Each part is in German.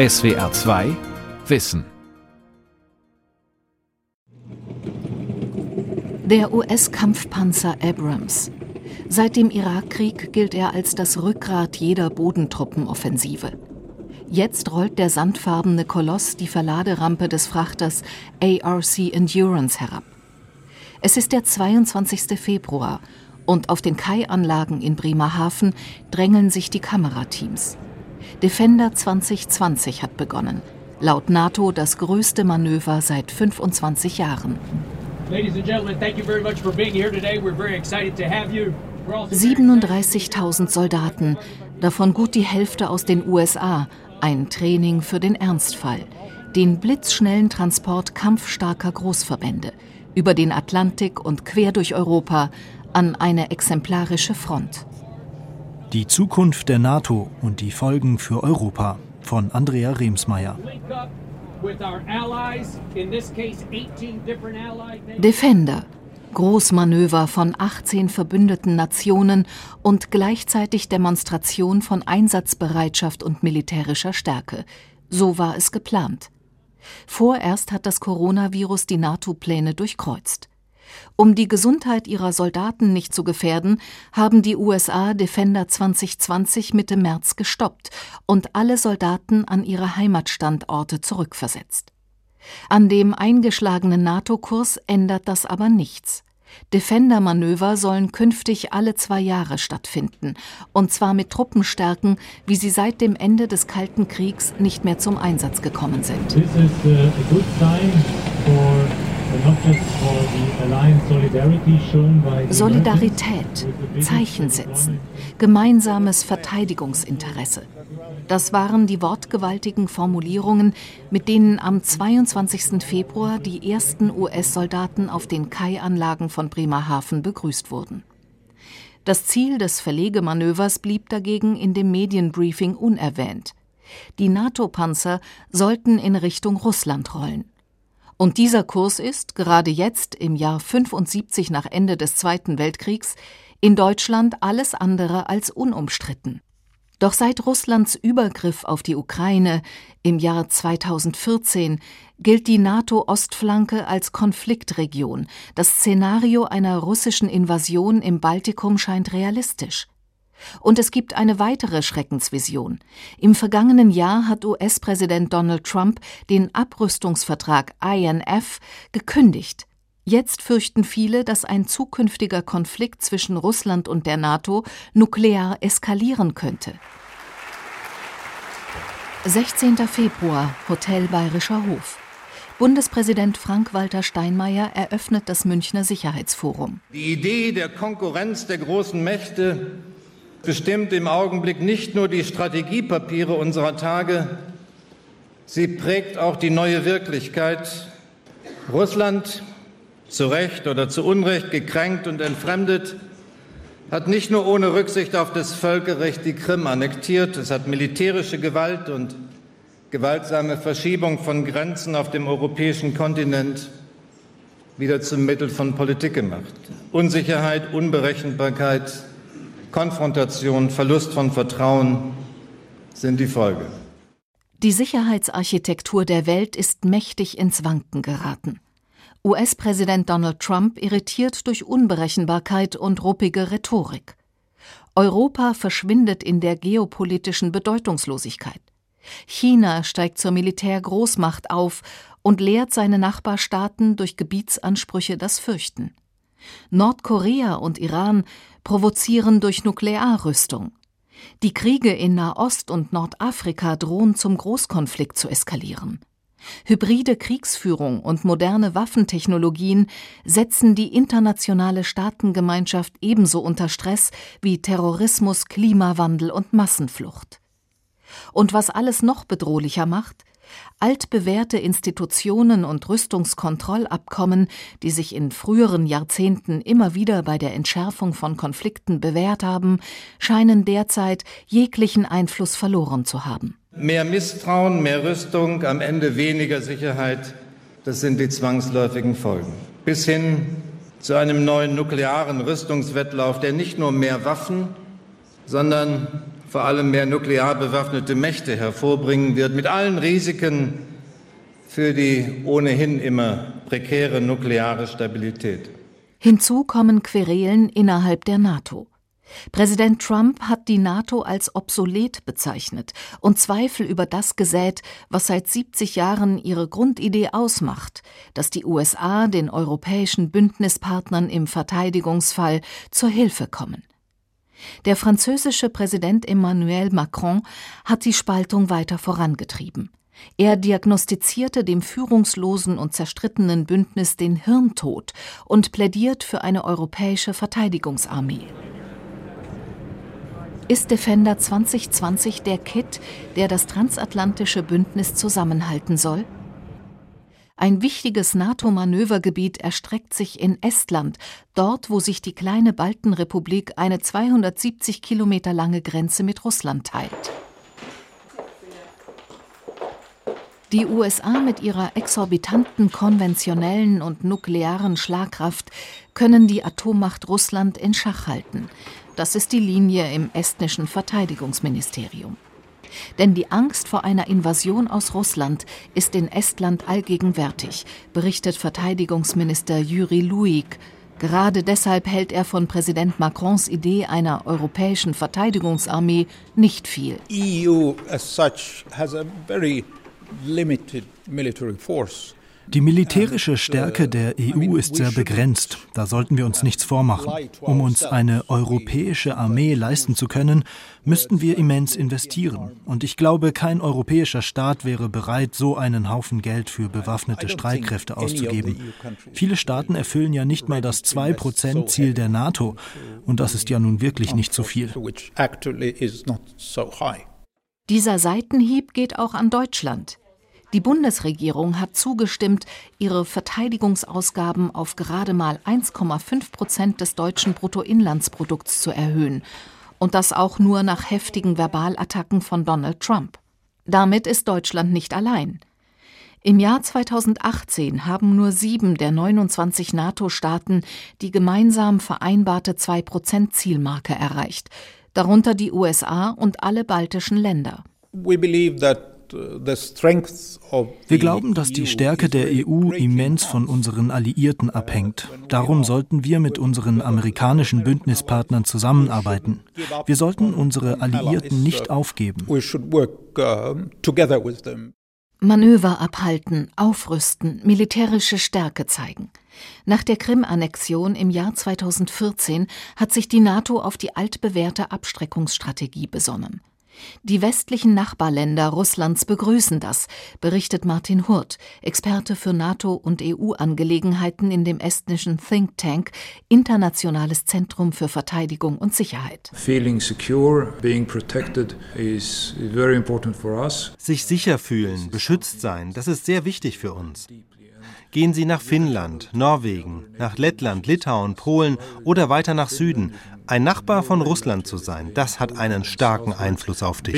SWR 2 Wissen. Der US-Kampfpanzer Abrams. Seit dem Irakkrieg gilt er als das Rückgrat jeder Bodentroppenoffensive. Jetzt rollt der sandfarbene Koloss die Verladerampe des Frachters ARC Endurance herab. Es ist der 22. Februar und auf den Kai-Anlagen in Bremerhaven drängeln sich die Kamerateams. Defender 2020 hat begonnen. Laut NATO das größte Manöver seit 25 Jahren. 37.000 Soldaten, davon gut die Hälfte aus den USA, ein Training für den Ernstfall, den blitzschnellen Transport kampfstarker Großverbände über den Atlantik und quer durch Europa an eine exemplarische Front. Die Zukunft der NATO und die Folgen für Europa von Andrea Remsmeier. Defender. Großmanöver von 18 verbündeten Nationen und gleichzeitig Demonstration von Einsatzbereitschaft und militärischer Stärke. So war es geplant. Vorerst hat das Coronavirus die NATO-Pläne durchkreuzt. Um die Gesundheit ihrer Soldaten nicht zu gefährden, haben die USA Defender 2020 Mitte März gestoppt und alle Soldaten an ihre Heimatstandorte zurückversetzt. An dem eingeschlagenen NATO-Kurs ändert das aber nichts. Defender-Manöver sollen künftig alle zwei Jahre stattfinden, und zwar mit Truppenstärken, wie sie seit dem Ende des Kalten Kriegs nicht mehr zum Einsatz gekommen sind. Solidarität, Zeichen setzen, gemeinsames Verteidigungsinteresse. Das waren die wortgewaltigen Formulierungen, mit denen am 22. Februar die ersten US-Soldaten auf den Kai-Anlagen von Bremerhaven begrüßt wurden. Das Ziel des Verlegemanövers blieb dagegen in dem Medienbriefing unerwähnt. Die NATO-Panzer sollten in Richtung Russland rollen. Und dieser Kurs ist, gerade jetzt, im Jahr 75 nach Ende des Zweiten Weltkriegs, in Deutschland alles andere als unumstritten. Doch seit Russlands Übergriff auf die Ukraine im Jahr 2014 gilt die NATO-Ostflanke als Konfliktregion. Das Szenario einer russischen Invasion im Baltikum scheint realistisch. Und es gibt eine weitere Schreckensvision. Im vergangenen Jahr hat US-Präsident Donald Trump den Abrüstungsvertrag INF gekündigt. Jetzt fürchten viele, dass ein zukünftiger Konflikt zwischen Russland und der NATO nuklear eskalieren könnte. 16. Februar, Hotel Bayerischer Hof. Bundespräsident Frank-Walter Steinmeier eröffnet das Münchner Sicherheitsforum. Die Idee der Konkurrenz der großen Mächte bestimmt im Augenblick nicht nur die Strategiepapiere unserer Tage, sie prägt auch die neue Wirklichkeit. Russland, zu Recht oder zu Unrecht gekränkt und entfremdet, hat nicht nur ohne Rücksicht auf das Völkerrecht die Krim annektiert, es hat militärische Gewalt und gewaltsame Verschiebung von Grenzen auf dem europäischen Kontinent wieder zum Mittel von Politik gemacht. Unsicherheit, Unberechenbarkeit, Konfrontation, Verlust von Vertrauen sind die Folge. Die Sicherheitsarchitektur der Welt ist mächtig ins Wanken geraten. US-Präsident Donald Trump irritiert durch Unberechenbarkeit und ruppige Rhetorik. Europa verschwindet in der geopolitischen Bedeutungslosigkeit. China steigt zur Militärgroßmacht auf und lehrt seine Nachbarstaaten durch Gebietsansprüche das Fürchten. Nordkorea und Iran provozieren durch Nuklearrüstung. Die Kriege in Nahost und Nordafrika drohen zum Großkonflikt zu eskalieren. Hybride Kriegsführung und moderne Waffentechnologien setzen die internationale Staatengemeinschaft ebenso unter Stress wie Terrorismus, Klimawandel und Massenflucht. Und was alles noch bedrohlicher macht, altbewährte Institutionen und Rüstungskontrollabkommen, die sich in früheren Jahrzehnten immer wieder bei der Entschärfung von Konflikten bewährt haben, scheinen derzeit jeglichen Einfluss verloren zu haben. Mehr Misstrauen, mehr Rüstung, am Ende weniger Sicherheit, das sind die zwangsläufigen Folgen. Bis hin zu einem neuen nuklearen Rüstungswettlauf, der nicht nur mehr Waffen, sondern vor allem mehr nuklear bewaffnete Mächte hervorbringen wird, mit allen Risiken für die ohnehin immer prekäre nukleare Stabilität. Hinzu kommen Querelen innerhalb der NATO. Präsident Trump hat die NATO als obsolet bezeichnet und Zweifel über das gesät, was seit 70 Jahren ihre Grundidee ausmacht, dass die USA den europäischen Bündnispartnern im Verteidigungsfall zur Hilfe kommen. Der französische Präsident Emmanuel Macron hat die Spaltung weiter vorangetrieben. Er diagnostizierte dem führungslosen und zerstrittenen Bündnis den Hirntod und plädiert für eine europäische Verteidigungsarmee. Ist Defender 2020 der Kit, der das transatlantische Bündnis zusammenhalten soll? Ein wichtiges NATO-Manövergebiet erstreckt sich in Estland, dort, wo sich die kleine Baltenrepublik eine 270 Kilometer lange Grenze mit Russland teilt. Die USA mit ihrer exorbitanten konventionellen und nuklearen Schlagkraft können die Atommacht Russland in Schach halten. Das ist die Linie im estnischen Verteidigungsministerium. Denn die Angst vor einer Invasion aus Russland ist in Estland allgegenwärtig, berichtet Verteidigungsminister Jüri Luik. Gerade deshalb hält er von Präsident Macrons Idee einer europäischen Verteidigungsarmee nicht viel. EU as such has a very limited military force. Die militärische Stärke der EU ist sehr begrenzt. Da sollten wir uns nichts vormachen. Um uns eine europäische Armee leisten zu können, müssten wir immens investieren. Und ich glaube, kein europäischer Staat wäre bereit, so einen Haufen Geld für bewaffnete Streitkräfte auszugeben. Viele Staaten erfüllen ja nicht mal das 2-Prozent-Ziel der NATO. Und das ist ja nun wirklich nicht so viel. Dieser Seitenhieb geht auch an Deutschland. Die Bundesregierung hat zugestimmt, ihre Verteidigungsausgaben auf gerade mal 1,5 Prozent des deutschen Bruttoinlandsprodukts zu erhöhen. Und das auch nur nach heftigen Verbalattacken von Donald Trump. Damit ist Deutschland nicht allein. Im Jahr 2018 haben nur sieben der 29 NATO-Staaten die gemeinsam vereinbarte 2-Prozent-Zielmarke erreicht, darunter die USA und alle baltischen Länder. We believe that wir glauben, dass die Stärke der EU immens von unseren Alliierten abhängt. Darum sollten wir mit unseren amerikanischen Bündnispartnern zusammenarbeiten. Wir sollten unsere Alliierten nicht aufgeben. Manöver abhalten, aufrüsten, militärische Stärke zeigen. Nach der Krim-Annexion im Jahr 2014 hat sich die NATO auf die altbewährte Abstreckungsstrategie besonnen. Die westlichen Nachbarländer Russlands begrüßen das, berichtet Martin Hurt, Experte für NATO- und EU-Angelegenheiten in dem estnischen Think Tank Internationales Zentrum für Verteidigung und Sicherheit. Sich sicher fühlen, beschützt sein, das ist sehr wichtig für uns. Gehen Sie nach Finnland, Norwegen, nach Lettland, Litauen, Polen oder weiter nach Süden. Ein Nachbar von Russland zu sein, das hat einen starken Einfluss auf dich.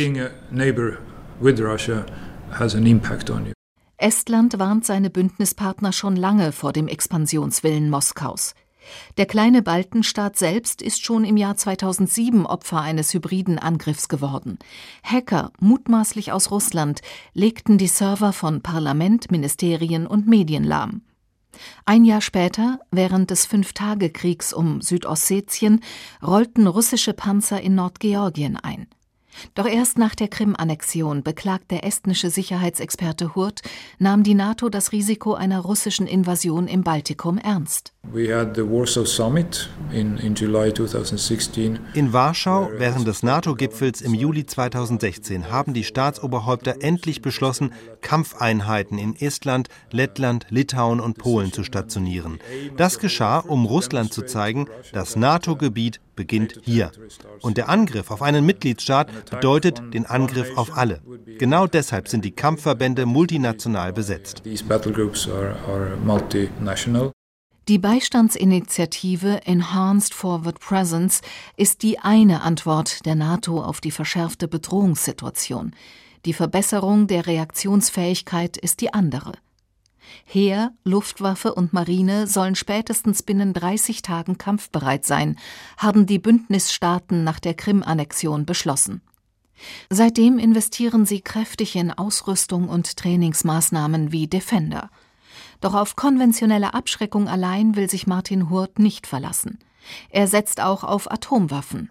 Estland warnt seine Bündnispartner schon lange vor dem Expansionswillen Moskaus. Der kleine Baltenstaat selbst ist schon im Jahr 2007 Opfer eines hybriden Angriffs geworden. Hacker, mutmaßlich aus Russland, legten die Server von Parlament, Ministerien und Medien lahm. Ein Jahr später, während des Fünftagekriegs um Südossetien, rollten russische Panzer in Nordgeorgien ein. Doch erst nach der Krim-Annexion, beklagt der estnische Sicherheitsexperte Hurt, nahm die NATO das Risiko einer russischen Invasion im Baltikum ernst. In Warschau während des NATO-Gipfels im Juli 2016 haben die Staatsoberhäupter endlich beschlossen, Kampfeinheiten in Estland, Lettland, Litauen und Polen zu stationieren. Das geschah, um Russland zu zeigen, das NATO-Gebiet beginnt hier. Und der Angriff auf einen Mitgliedstaat bedeutet den Angriff auf alle. Genau deshalb sind die Kampfverbände multinational besetzt. Die Beistandsinitiative Enhanced Forward Presence ist die eine Antwort der NATO auf die verschärfte Bedrohungssituation. Die Verbesserung der Reaktionsfähigkeit ist die andere. Heer, Luftwaffe und Marine sollen spätestens binnen 30 Tagen kampfbereit sein, haben die Bündnisstaaten nach der Krim-Annexion beschlossen. Seitdem investieren sie kräftig in Ausrüstung und Trainingsmaßnahmen wie Defender. Doch auf konventionelle Abschreckung allein will sich Martin Hurt nicht verlassen. Er setzt auch auf Atomwaffen.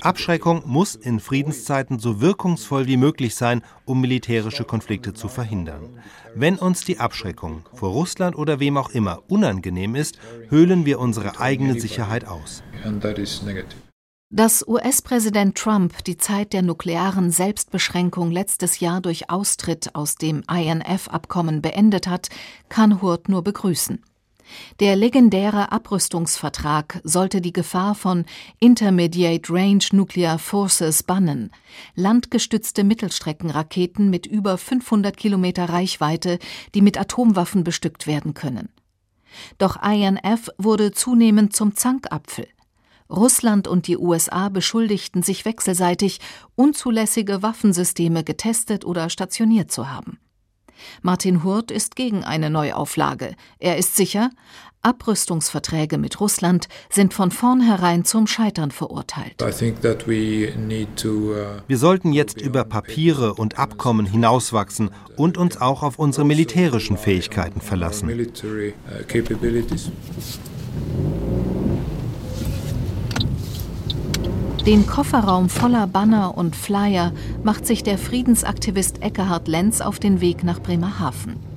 Abschreckung muss in Friedenszeiten so wirkungsvoll wie möglich sein, um militärische Konflikte zu verhindern. Wenn uns die Abschreckung vor Russland oder wem auch immer unangenehm ist, höhlen wir unsere eigene Sicherheit aus. Dass US-Präsident Trump die Zeit der nuklearen Selbstbeschränkung letztes Jahr durch Austritt aus dem INF-Abkommen beendet hat, kann Hurt nur begrüßen. Der legendäre Abrüstungsvertrag sollte die Gefahr von Intermediate Range Nuclear Forces bannen, landgestützte Mittelstreckenraketen mit über 500 Kilometer Reichweite, die mit Atomwaffen bestückt werden können. Doch INF wurde zunehmend zum Zankapfel. Russland und die USA beschuldigten sich wechselseitig, unzulässige Waffensysteme getestet oder stationiert zu haben. Martin Hurt ist gegen eine Neuauflage. Er ist sicher, Abrüstungsverträge mit Russland sind von vornherein zum Scheitern verurteilt. Uh, Wir sollten jetzt über Papiere und Abkommen hinauswachsen und uns auch auf unsere militärischen Fähigkeiten verlassen. Den Kofferraum voller Banner und Flyer macht sich der Friedensaktivist Eckhard Lenz auf den Weg nach Bremerhaven.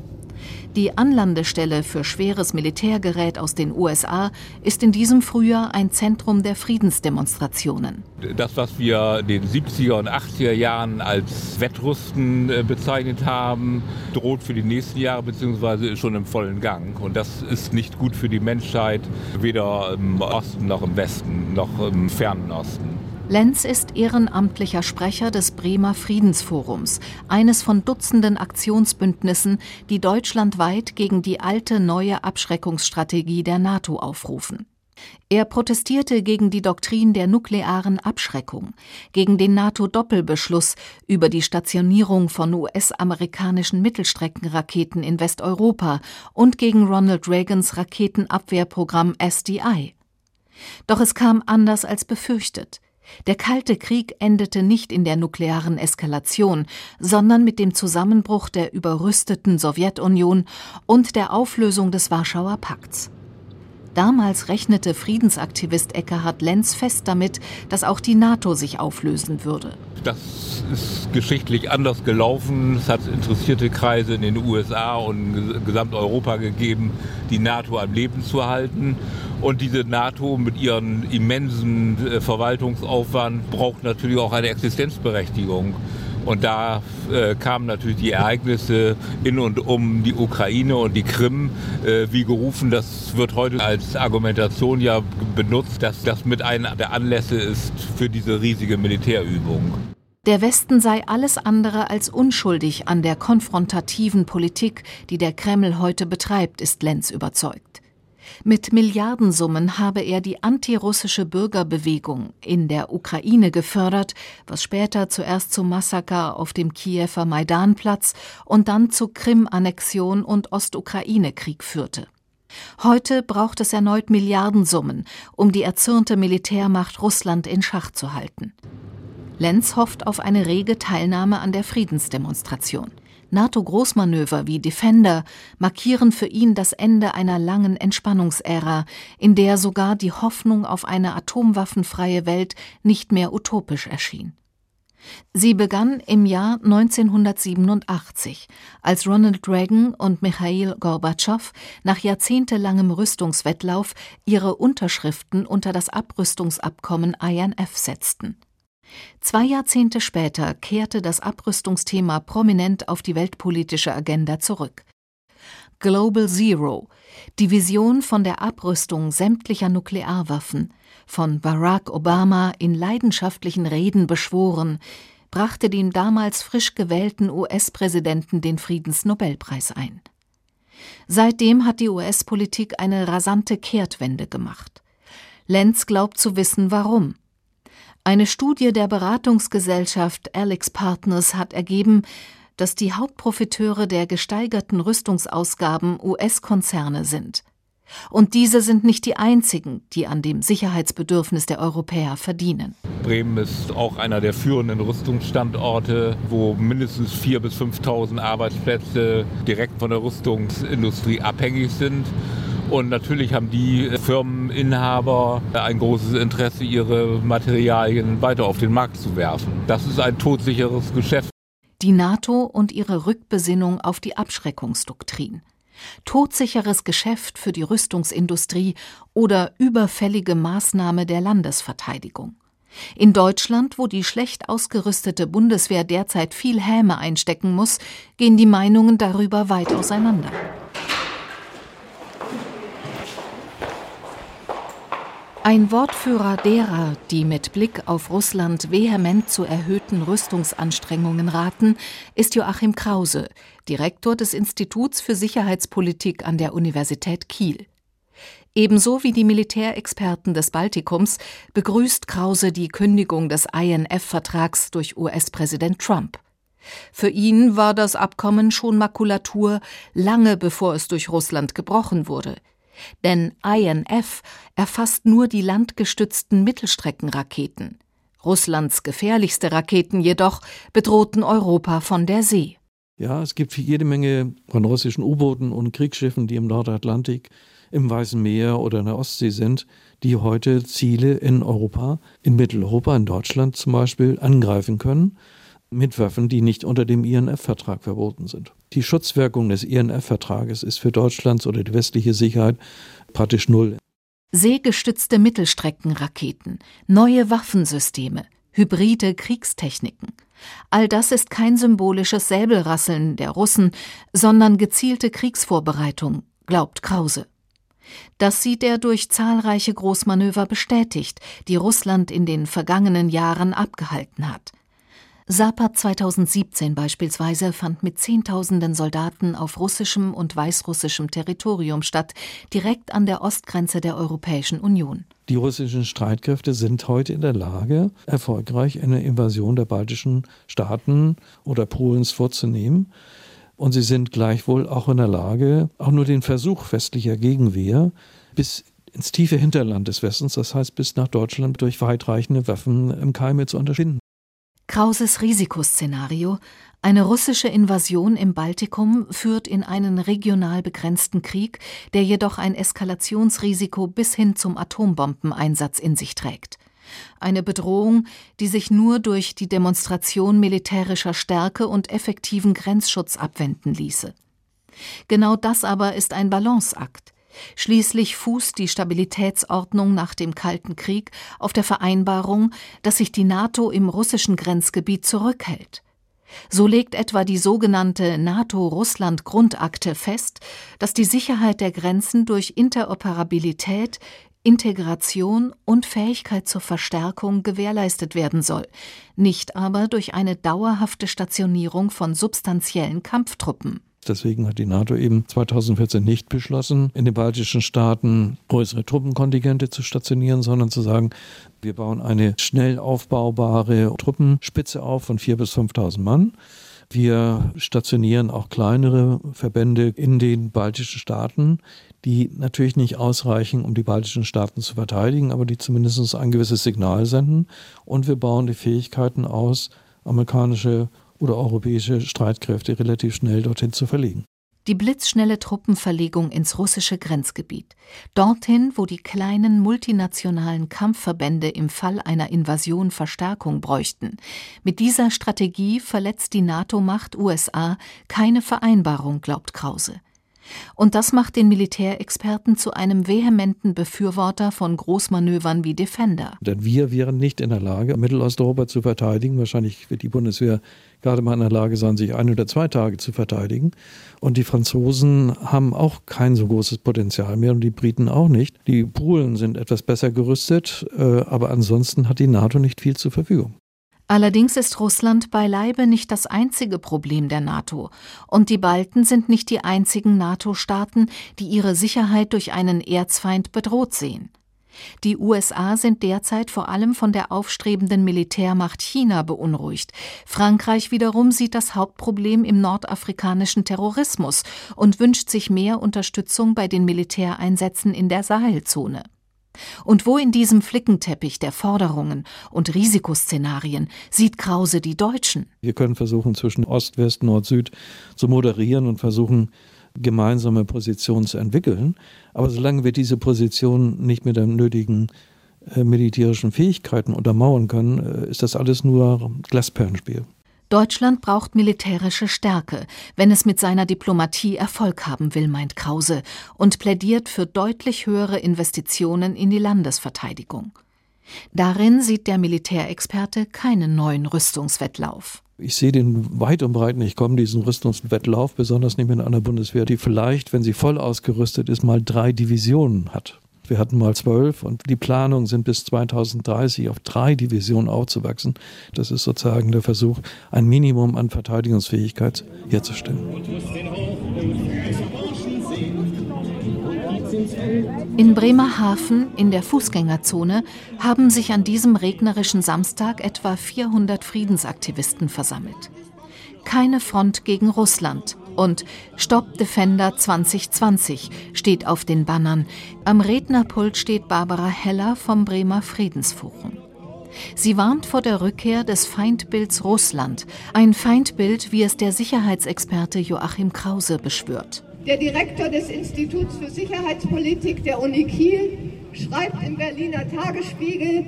Die Anlandestelle für schweres Militärgerät aus den USA ist in diesem Frühjahr ein Zentrum der Friedensdemonstrationen. Das, was wir in den 70er und 80er Jahren als Wettrüsten äh, bezeichnet haben, droht für die nächsten Jahre bzw. ist schon im vollen Gang. Und das ist nicht gut für die Menschheit, weder im Osten noch im Westen noch im fernen Osten. Lenz ist ehrenamtlicher Sprecher des Bremer Friedensforums, eines von Dutzenden Aktionsbündnissen, die deutschlandweit gegen die alte neue Abschreckungsstrategie der NATO aufrufen. Er protestierte gegen die Doktrin der nuklearen Abschreckung, gegen den NATO-Doppelbeschluss über die Stationierung von US-amerikanischen Mittelstreckenraketen in Westeuropa und gegen Ronald Reagans Raketenabwehrprogramm SDI. Doch es kam anders als befürchtet. Der Kalte Krieg endete nicht in der nuklearen Eskalation, sondern mit dem Zusammenbruch der überrüsteten Sowjetunion und der Auflösung des Warschauer Pakts. Damals rechnete Friedensaktivist Eckhard Lenz fest damit, dass auch die NATO sich auflösen würde. Das ist geschichtlich anders gelaufen. Es hat interessierte Kreise in den USA und Gesamteuropa gegeben, die NATO am Leben zu halten. Und diese NATO mit ihrem immensen äh, Verwaltungsaufwand braucht natürlich auch eine Existenzberechtigung. Und da äh, kamen natürlich die Ereignisse in und um die Ukraine und die Krim äh, wie gerufen. Das wird heute als Argumentation ja benutzt, dass das mit einer der Anlässe ist für diese riesige Militärübung. Der Westen sei alles andere als unschuldig an der konfrontativen Politik, die der Kreml heute betreibt, ist Lenz überzeugt. Mit Milliardensummen habe er die antirussische Bürgerbewegung in der Ukraine gefördert, was später zuerst zum Massaker auf dem Kiewer Maidanplatz und dann zu Krim-Annexion und Ostukraine-Krieg führte. Heute braucht es erneut Milliardensummen, um die erzürnte Militärmacht Russland in Schach zu halten. Lenz hofft auf eine rege Teilnahme an der Friedensdemonstration. NATO-Großmanöver wie Defender markieren für ihn das Ende einer langen Entspannungsära, in der sogar die Hoffnung auf eine atomwaffenfreie Welt nicht mehr utopisch erschien. Sie begann im Jahr 1987, als Ronald Reagan und Michail Gorbatschow nach jahrzehntelangem Rüstungswettlauf ihre Unterschriften unter das Abrüstungsabkommen INF setzten. Zwei Jahrzehnte später kehrte das Abrüstungsthema prominent auf die weltpolitische Agenda zurück. Global Zero, die Vision von der Abrüstung sämtlicher Nuklearwaffen, von Barack Obama in leidenschaftlichen Reden beschworen, brachte dem damals frisch gewählten US-Präsidenten den Friedensnobelpreis ein. Seitdem hat die US-Politik eine rasante Kehrtwende gemacht. Lenz glaubt zu wissen, warum. Eine Studie der Beratungsgesellschaft Alex Partners hat ergeben, dass die Hauptprofiteure der gesteigerten Rüstungsausgaben US-Konzerne sind. Und diese sind nicht die einzigen, die an dem Sicherheitsbedürfnis der Europäer verdienen. Bremen ist auch einer der führenden Rüstungsstandorte, wo mindestens 4.000 bis 5.000 Arbeitsplätze direkt von der Rüstungsindustrie abhängig sind. Und natürlich haben die Firmeninhaber ein großes Interesse, ihre Materialien weiter auf den Markt zu werfen. Das ist ein todsicheres Geschäft. Die NATO und ihre Rückbesinnung auf die Abschreckungsdoktrin todsicheres Geschäft für die Rüstungsindustrie oder überfällige Maßnahme der Landesverteidigung. In Deutschland, wo die schlecht ausgerüstete Bundeswehr derzeit viel Häme einstecken muss, gehen die Meinungen darüber weit auseinander. Ein Wortführer derer, die mit Blick auf Russland vehement zu erhöhten Rüstungsanstrengungen raten, ist Joachim Krause, Direktor des Instituts für Sicherheitspolitik an der Universität Kiel. Ebenso wie die Militärexperten des Baltikums begrüßt Krause die Kündigung des INF-Vertrags durch US-Präsident Trump. Für ihn war das Abkommen schon Makulatur, lange bevor es durch Russland gebrochen wurde – denn INF erfasst nur die landgestützten Mittelstreckenraketen. Russlands gefährlichste Raketen jedoch bedrohten Europa von der See. Ja, es gibt jede Menge von russischen U-Booten und Kriegsschiffen, die im Nordatlantik, im Weißen Meer oder in der Ostsee sind, die heute Ziele in Europa, in Mitteleuropa, in Deutschland zum Beispiel, angreifen können mit Waffen, die nicht unter dem INF-Vertrag verboten sind. Die Schutzwirkung des INF-Vertrages ist für Deutschlands oder die westliche Sicherheit praktisch null. Seegestützte Mittelstreckenraketen, neue Waffensysteme, hybride Kriegstechniken. All das ist kein symbolisches Säbelrasseln der Russen, sondern gezielte Kriegsvorbereitung, glaubt Krause. Das sieht er durch zahlreiche Großmanöver bestätigt, die Russland in den vergangenen Jahren abgehalten hat. SAPA 2017 beispielsweise fand mit Zehntausenden Soldaten auf russischem und weißrussischem Territorium statt, direkt an der Ostgrenze der Europäischen Union. Die russischen Streitkräfte sind heute in der Lage, erfolgreich eine Invasion der baltischen Staaten oder Polens vorzunehmen. Und sie sind gleichwohl auch in der Lage, auch nur den Versuch westlicher Gegenwehr bis ins tiefe Hinterland des Westens, das heißt bis nach Deutschland, durch weitreichende Waffen im Keime zu unterschinden. Krauses Risikoszenario eine russische Invasion im Baltikum führt in einen regional begrenzten Krieg, der jedoch ein Eskalationsrisiko bis hin zum Atombombeneinsatz in sich trägt. Eine Bedrohung, die sich nur durch die Demonstration militärischer Stärke und effektiven Grenzschutz abwenden ließe. Genau das aber ist ein Balanceakt. Schließlich fußt die Stabilitätsordnung nach dem Kalten Krieg auf der Vereinbarung, dass sich die NATO im russischen Grenzgebiet zurückhält. So legt etwa die sogenannte NATO-Russland-Grundakte fest, dass die Sicherheit der Grenzen durch Interoperabilität, Integration und Fähigkeit zur Verstärkung gewährleistet werden soll, nicht aber durch eine dauerhafte Stationierung von substanziellen Kampftruppen. Deswegen hat die NATO eben 2014 nicht beschlossen, in den baltischen Staaten größere Truppenkontingente zu stationieren, sondern zu sagen, wir bauen eine schnell aufbaubare Truppenspitze auf von 4.000 bis 5.000 Mann. Wir stationieren auch kleinere Verbände in den baltischen Staaten, die natürlich nicht ausreichen, um die baltischen Staaten zu verteidigen, aber die zumindest ein gewisses Signal senden. Und wir bauen die Fähigkeiten aus, amerikanische oder europäische Streitkräfte relativ schnell dorthin zu verlegen. Die blitzschnelle Truppenverlegung ins russische Grenzgebiet, dorthin, wo die kleinen multinationalen Kampfverbände im Fall einer Invasion Verstärkung bräuchten. Mit dieser Strategie verletzt die NATO-Macht USA keine Vereinbarung, glaubt Krause. Und das macht den Militärexperten zu einem vehementen Befürworter von Großmanövern wie Defender. Denn wir wären nicht in der Lage, Mittelosteuropa zu verteidigen. Wahrscheinlich wird die Bundeswehr gerade mal in der Lage sein, sich ein oder zwei Tage zu verteidigen. Und die Franzosen haben auch kein so großes Potenzial mehr und die Briten auch nicht. Die Polen sind etwas besser gerüstet, äh, aber ansonsten hat die NATO nicht viel zur Verfügung. Allerdings ist Russland beileibe nicht das einzige Problem der NATO, und die Balten sind nicht die einzigen NATO-Staaten, die ihre Sicherheit durch einen Erzfeind bedroht sehen. Die USA sind derzeit vor allem von der aufstrebenden Militärmacht China beunruhigt. Frankreich wiederum sieht das Hauptproblem im nordafrikanischen Terrorismus und wünscht sich mehr Unterstützung bei den Militäreinsätzen in der Sahelzone. Und wo in diesem Flickenteppich der Forderungen und Risikoszenarien sieht Krause die Deutschen? Wir können versuchen, zwischen Ost, West, Nord, Süd zu moderieren und versuchen, gemeinsame Position zu entwickeln. Aber solange wir diese Position nicht mit den nötigen äh, militärischen Fähigkeiten untermauern können, äh, ist das alles nur Glasperlenspiel. Deutschland braucht militärische Stärke, wenn es mit seiner Diplomatie Erfolg haben will, meint Krause, und plädiert für deutlich höhere Investitionen in die Landesverteidigung. Darin sieht der Militärexperte keinen neuen Rüstungswettlauf. Ich sehe den weit und breit nicht kommen, diesen Rüstungswettlauf, besonders nicht mit einer Bundeswehr, die vielleicht, wenn sie voll ausgerüstet ist, mal drei Divisionen hat. Wir hatten mal zwölf und die Planungen sind bis 2030 auf drei Divisionen aufzuwachsen. Das ist sozusagen der Versuch, ein Minimum an Verteidigungsfähigkeit herzustellen. In Bremerhaven in der Fußgängerzone haben sich an diesem regnerischen Samstag etwa 400 Friedensaktivisten versammelt. Keine Front gegen Russland und Stop Defender 2020 steht auf den Bannern. Am Rednerpult steht Barbara Heller vom Bremer Friedensforum. Sie warnt vor der Rückkehr des Feindbilds Russland, ein Feindbild, wie es der Sicherheitsexperte Joachim Krause beschwört. Der Direktor des Instituts für Sicherheitspolitik der Uni Kiel schreibt im Berliner Tagesspiegel,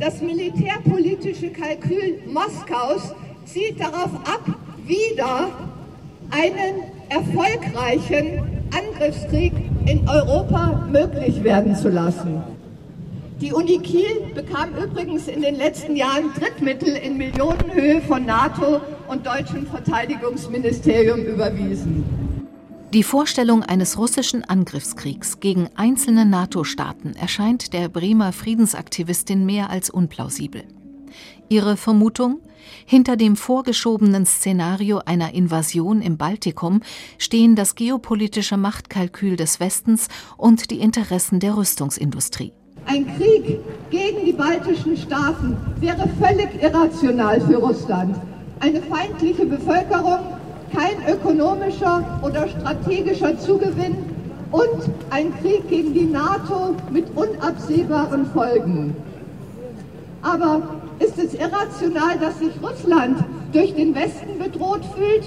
das militärpolitische Kalkül Moskaus zielt darauf ab, wieder einen erfolgreichen Angriffskrieg in Europa möglich werden zu lassen. Die Uni Kiel bekam übrigens in den letzten Jahren Drittmittel in Millionenhöhe von NATO und deutschem Verteidigungsministerium überwiesen. Die Vorstellung eines russischen Angriffskriegs gegen einzelne NATO-Staaten erscheint der Bremer Friedensaktivistin mehr als unplausibel. Ihre Vermutung? Hinter dem vorgeschobenen Szenario einer Invasion im Baltikum stehen das geopolitische Machtkalkül des Westens und die Interessen der Rüstungsindustrie. Ein Krieg gegen die baltischen Staaten wäre völlig irrational für Russland. Eine feindliche Bevölkerung kein ökonomischer oder strategischer Zugewinn und ein Krieg gegen die NATO mit unabsehbaren Folgen. Aber ist es irrational, dass sich Russland durch den Westen bedroht fühlt?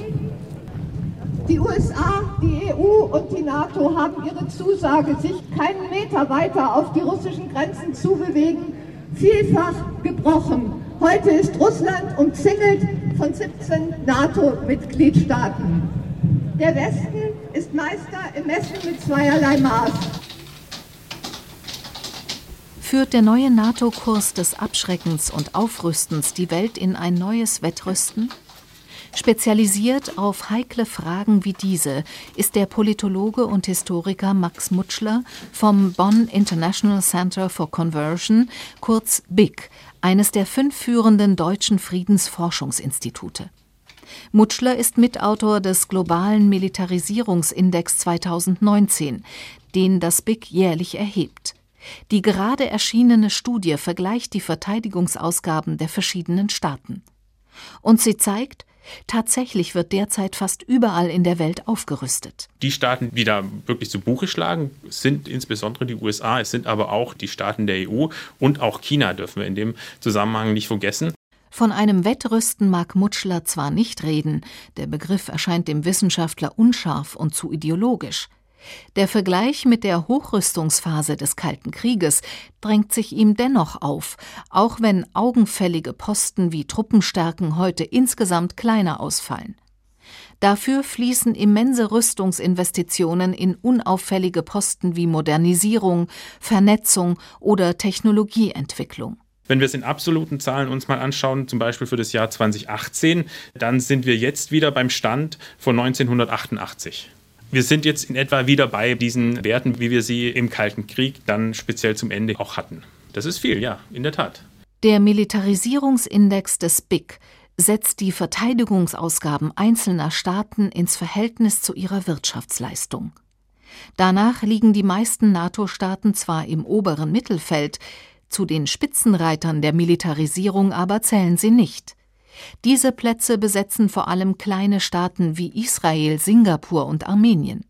Die USA, die EU und die NATO haben ihre Zusage, sich keinen Meter weiter auf die russischen Grenzen zu bewegen, vielfach gebrochen. Heute ist Russland umzingelt von 17 NATO-Mitgliedstaaten. Der Westen ist Meister im Messen mit zweierlei Maß. Führt der neue NATO-Kurs des Abschreckens und Aufrüstens die Welt in ein neues Wettrüsten? Spezialisiert auf heikle Fragen wie diese ist der Politologe und Historiker Max Mutschler vom Bonn International Center for Conversion, kurz BIC, eines der fünf führenden deutschen Friedensforschungsinstitute. Mutschler ist Mitautor des globalen Militarisierungsindex 2019, den das BIC jährlich erhebt. Die gerade erschienene Studie vergleicht die Verteidigungsausgaben der verschiedenen Staaten. Und sie zeigt, Tatsächlich wird derzeit fast überall in der Welt aufgerüstet. Die Staaten, die da wirklich zu Buche schlagen, sind insbesondere die USA, es sind aber auch die Staaten der EU und auch China dürfen wir in dem Zusammenhang nicht vergessen. Von einem Wettrüsten mag Mutschler zwar nicht reden, der Begriff erscheint dem Wissenschaftler unscharf und zu ideologisch. Der Vergleich mit der Hochrüstungsphase des Kalten Krieges drängt sich ihm dennoch auf, auch wenn augenfällige Posten wie Truppenstärken heute insgesamt kleiner ausfallen. Dafür fließen immense Rüstungsinvestitionen in unauffällige Posten wie Modernisierung, Vernetzung oder Technologieentwicklung. Wenn wir es in absoluten Zahlen uns mal anschauen, zum Beispiel für das Jahr 2018, dann sind wir jetzt wieder beim Stand von 1988. Wir sind jetzt in etwa wieder bei diesen Werten, wie wir sie im Kalten Krieg dann speziell zum Ende auch hatten. Das ist viel, ja, in der Tat. Der Militarisierungsindex des BIC setzt die Verteidigungsausgaben einzelner Staaten ins Verhältnis zu ihrer Wirtschaftsleistung. Danach liegen die meisten NATO-Staaten zwar im oberen Mittelfeld, zu den Spitzenreitern der Militarisierung aber zählen sie nicht. Diese Plätze besetzen vor allem kleine Staaten wie Israel, Singapur und Armenien.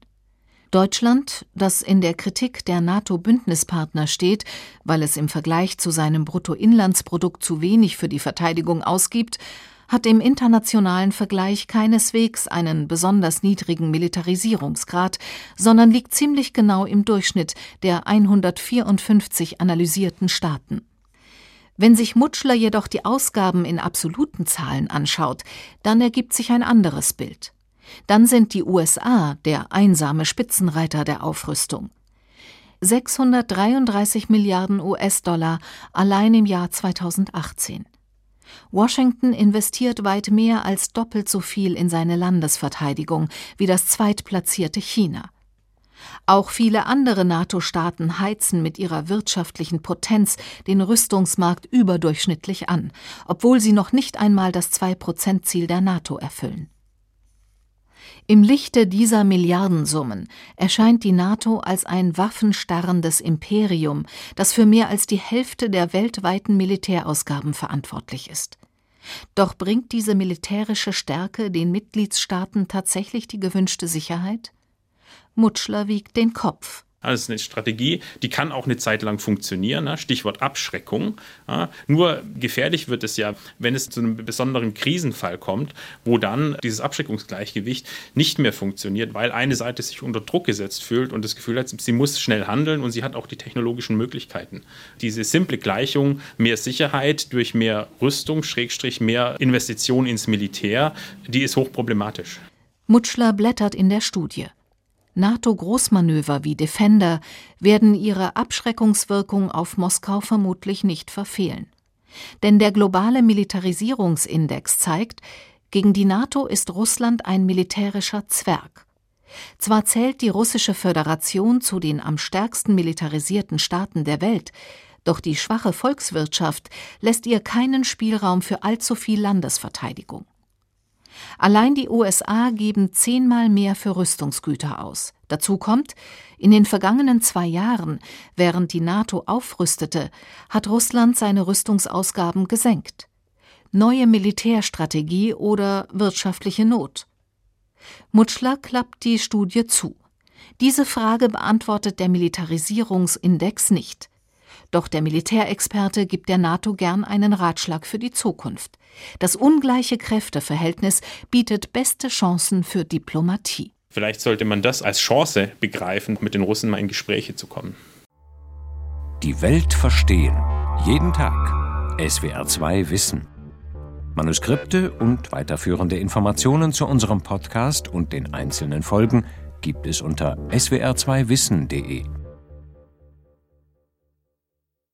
Deutschland, das in der Kritik der NATO-Bündnispartner steht, weil es im Vergleich zu seinem Bruttoinlandsprodukt zu wenig für die Verteidigung ausgibt, hat im internationalen Vergleich keineswegs einen besonders niedrigen Militarisierungsgrad, sondern liegt ziemlich genau im Durchschnitt der 154 analysierten Staaten. Wenn sich Mutschler jedoch die Ausgaben in absoluten Zahlen anschaut, dann ergibt sich ein anderes Bild. Dann sind die USA der einsame Spitzenreiter der Aufrüstung. 633 Milliarden US-Dollar allein im Jahr 2018. Washington investiert weit mehr als doppelt so viel in seine Landesverteidigung wie das zweitplatzierte China. Auch viele andere NATO-Staaten heizen mit ihrer wirtschaftlichen Potenz den Rüstungsmarkt überdurchschnittlich an, obwohl sie noch nicht einmal das Zwei-Prozent-Ziel der NATO erfüllen. Im Lichte dieser Milliardensummen erscheint die NATO als ein waffenstarrendes Imperium, das für mehr als die Hälfte der weltweiten Militärausgaben verantwortlich ist. Doch bringt diese militärische Stärke den Mitgliedstaaten tatsächlich die gewünschte Sicherheit? Mutschler wiegt den Kopf. Das ist eine Strategie, die kann auch eine Zeit lang funktionieren. Ne? Stichwort Abschreckung. Nur gefährlich wird es ja, wenn es zu einem besonderen Krisenfall kommt, wo dann dieses Abschreckungsgleichgewicht nicht mehr funktioniert, weil eine Seite sich unter Druck gesetzt fühlt und das Gefühl hat, sie muss schnell handeln und sie hat auch die technologischen Möglichkeiten. Diese simple Gleichung, mehr Sicherheit durch mehr Rüstung, Schrägstrich mehr Investition ins Militär, die ist hochproblematisch. Mutschler blättert in der Studie. NATO-Großmanöver wie Defender werden ihre Abschreckungswirkung auf Moskau vermutlich nicht verfehlen. Denn der globale Militarisierungsindex zeigt, gegen die NATO ist Russland ein militärischer Zwerg. Zwar zählt die russische Föderation zu den am stärksten militarisierten Staaten der Welt, doch die schwache Volkswirtschaft lässt ihr keinen Spielraum für allzu viel Landesverteidigung. Allein die USA geben zehnmal mehr für Rüstungsgüter aus. Dazu kommt, in den vergangenen zwei Jahren, während die NATO aufrüstete, hat Russland seine Rüstungsausgaben gesenkt. Neue Militärstrategie oder wirtschaftliche Not. Mutschler klappt die Studie zu. Diese Frage beantwortet der Militarisierungsindex nicht. Doch der Militärexperte gibt der NATO gern einen Ratschlag für die Zukunft. Das ungleiche Kräfteverhältnis bietet beste Chancen für Diplomatie. Vielleicht sollte man das als Chance begreifen, mit den Russen mal in Gespräche zu kommen. Die Welt verstehen. Jeden Tag. SWR2 Wissen. Manuskripte und weiterführende Informationen zu unserem Podcast und den einzelnen Folgen gibt es unter swr2wissen.de.